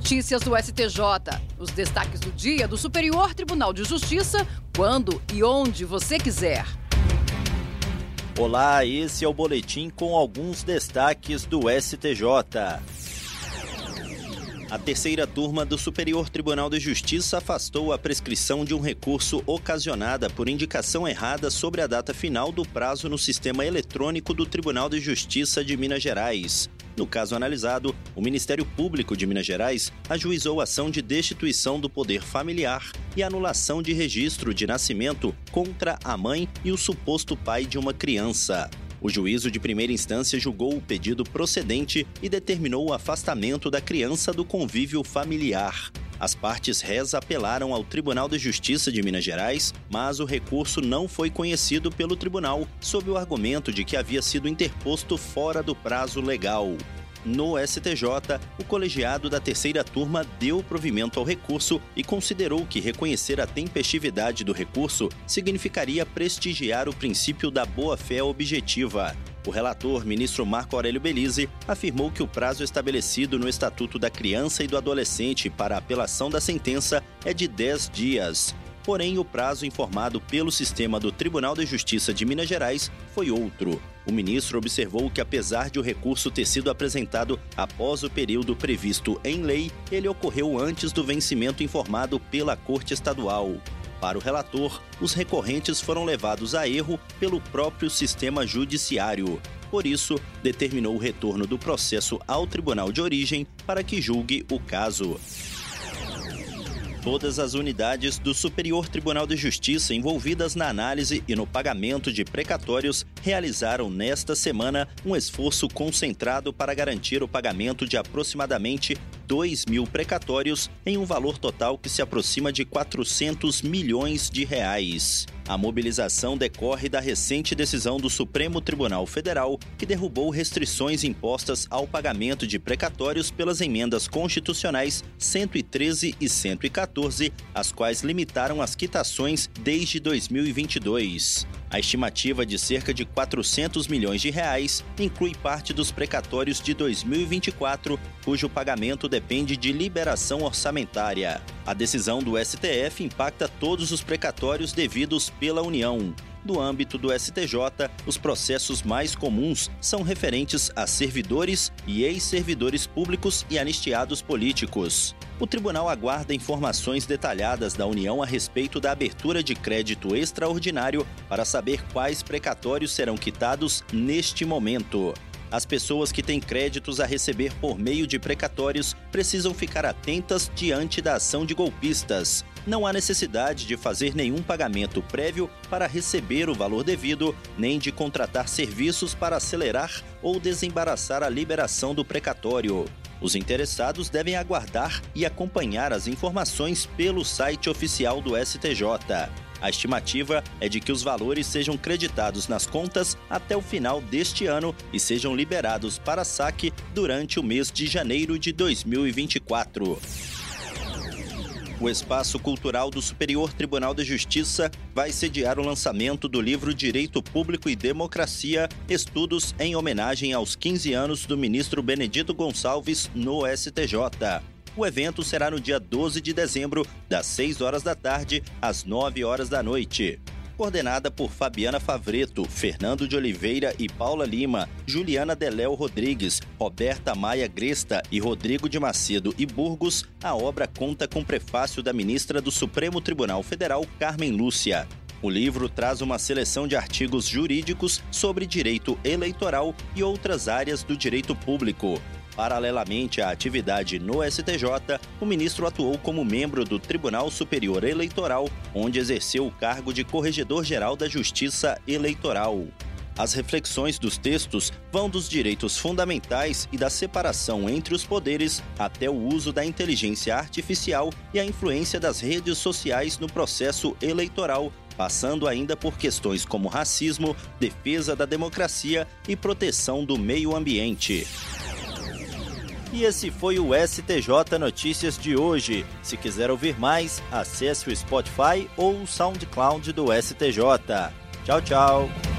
Notícias do STJ. Os destaques do dia do Superior Tribunal de Justiça, quando e onde você quiser. Olá, esse é o boletim com alguns destaques do STJ. A terceira turma do Superior Tribunal de Justiça afastou a prescrição de um recurso ocasionada por indicação errada sobre a data final do prazo no sistema eletrônico do Tribunal de Justiça de Minas Gerais. No caso analisado, o Ministério Público de Minas Gerais ajuizou ação de destituição do poder familiar e anulação de registro de nascimento contra a mãe e o suposto pai de uma criança. O juízo de primeira instância julgou o pedido procedente e determinou o afastamento da criança do convívio familiar. As partes réis apelaram ao Tribunal de Justiça de Minas Gerais, mas o recurso não foi conhecido pelo tribunal, sob o argumento de que havia sido interposto fora do prazo legal. No STJ, o colegiado da terceira turma deu provimento ao recurso e considerou que reconhecer a tempestividade do recurso significaria prestigiar o princípio da boa-fé objetiva. O relator, ministro Marco Aurélio Belize, afirmou que o prazo estabelecido no Estatuto da Criança e do Adolescente para apelação da sentença é de 10 dias. Porém, o prazo informado pelo sistema do Tribunal de Justiça de Minas Gerais foi outro. O ministro observou que, apesar de o recurso ter sido apresentado após o período previsto em lei, ele ocorreu antes do vencimento informado pela Corte Estadual. Para o relator, os recorrentes foram levados a erro pelo próprio sistema judiciário. Por isso, determinou o retorno do processo ao tribunal de origem para que julgue o caso. Todas as unidades do Superior Tribunal de Justiça envolvidas na análise e no pagamento de precatórios realizaram nesta semana um esforço concentrado para garantir o pagamento de aproximadamente 2 mil precatórios em um valor total que se aproxima de 400 milhões de reais. A mobilização decorre da recente decisão do Supremo Tribunal Federal, que derrubou restrições impostas ao pagamento de precatórios pelas emendas constitucionais 113 e 114, as quais limitaram as quitações desde 2022. A estimativa de cerca de 400 milhões de reais inclui parte dos precatórios de 2024, cujo pagamento depende de liberação orçamentária. A decisão do STF impacta todos os precatórios devidos pela União. No âmbito do STJ, os processos mais comuns são referentes a servidores e ex-servidores públicos e anistiados políticos. O tribunal aguarda informações detalhadas da União a respeito da abertura de crédito extraordinário para saber quais precatórios serão quitados neste momento. As pessoas que têm créditos a receber por meio de precatórios precisam ficar atentas diante da ação de golpistas. Não há necessidade de fazer nenhum pagamento prévio para receber o valor devido, nem de contratar serviços para acelerar ou desembaraçar a liberação do precatório. Os interessados devem aguardar e acompanhar as informações pelo site oficial do STJ. A estimativa é de que os valores sejam creditados nas contas até o final deste ano e sejam liberados para saque durante o mês de janeiro de 2024. O Espaço Cultural do Superior Tribunal de Justiça vai sediar o lançamento do livro Direito Público e Democracia, estudos em homenagem aos 15 anos do ministro Benedito Gonçalves no STJ. O evento será no dia 12 de dezembro, das 6 horas da tarde às 9 horas da noite coordenada por Fabiana Favreto, Fernando de Oliveira e Paula Lima, Juliana Deléo Rodrigues, Roberta Maia Gresta e Rodrigo de Macedo e Burgos, a obra conta com prefácio da ministra do Supremo Tribunal Federal, Carmen Lúcia. O livro traz uma seleção de artigos jurídicos sobre direito eleitoral e outras áreas do direito público. Paralelamente à atividade no STJ, o ministro atuou como membro do Tribunal Superior Eleitoral, onde exerceu o cargo de Corregedor-Geral da Justiça Eleitoral. As reflexões dos textos vão dos direitos fundamentais e da separação entre os poderes até o uso da inteligência artificial e a influência das redes sociais no processo eleitoral, passando ainda por questões como racismo, defesa da democracia e proteção do meio ambiente. E esse foi o STJ Notícias de hoje. Se quiser ouvir mais, acesse o Spotify ou o SoundCloud do STJ. Tchau, tchau.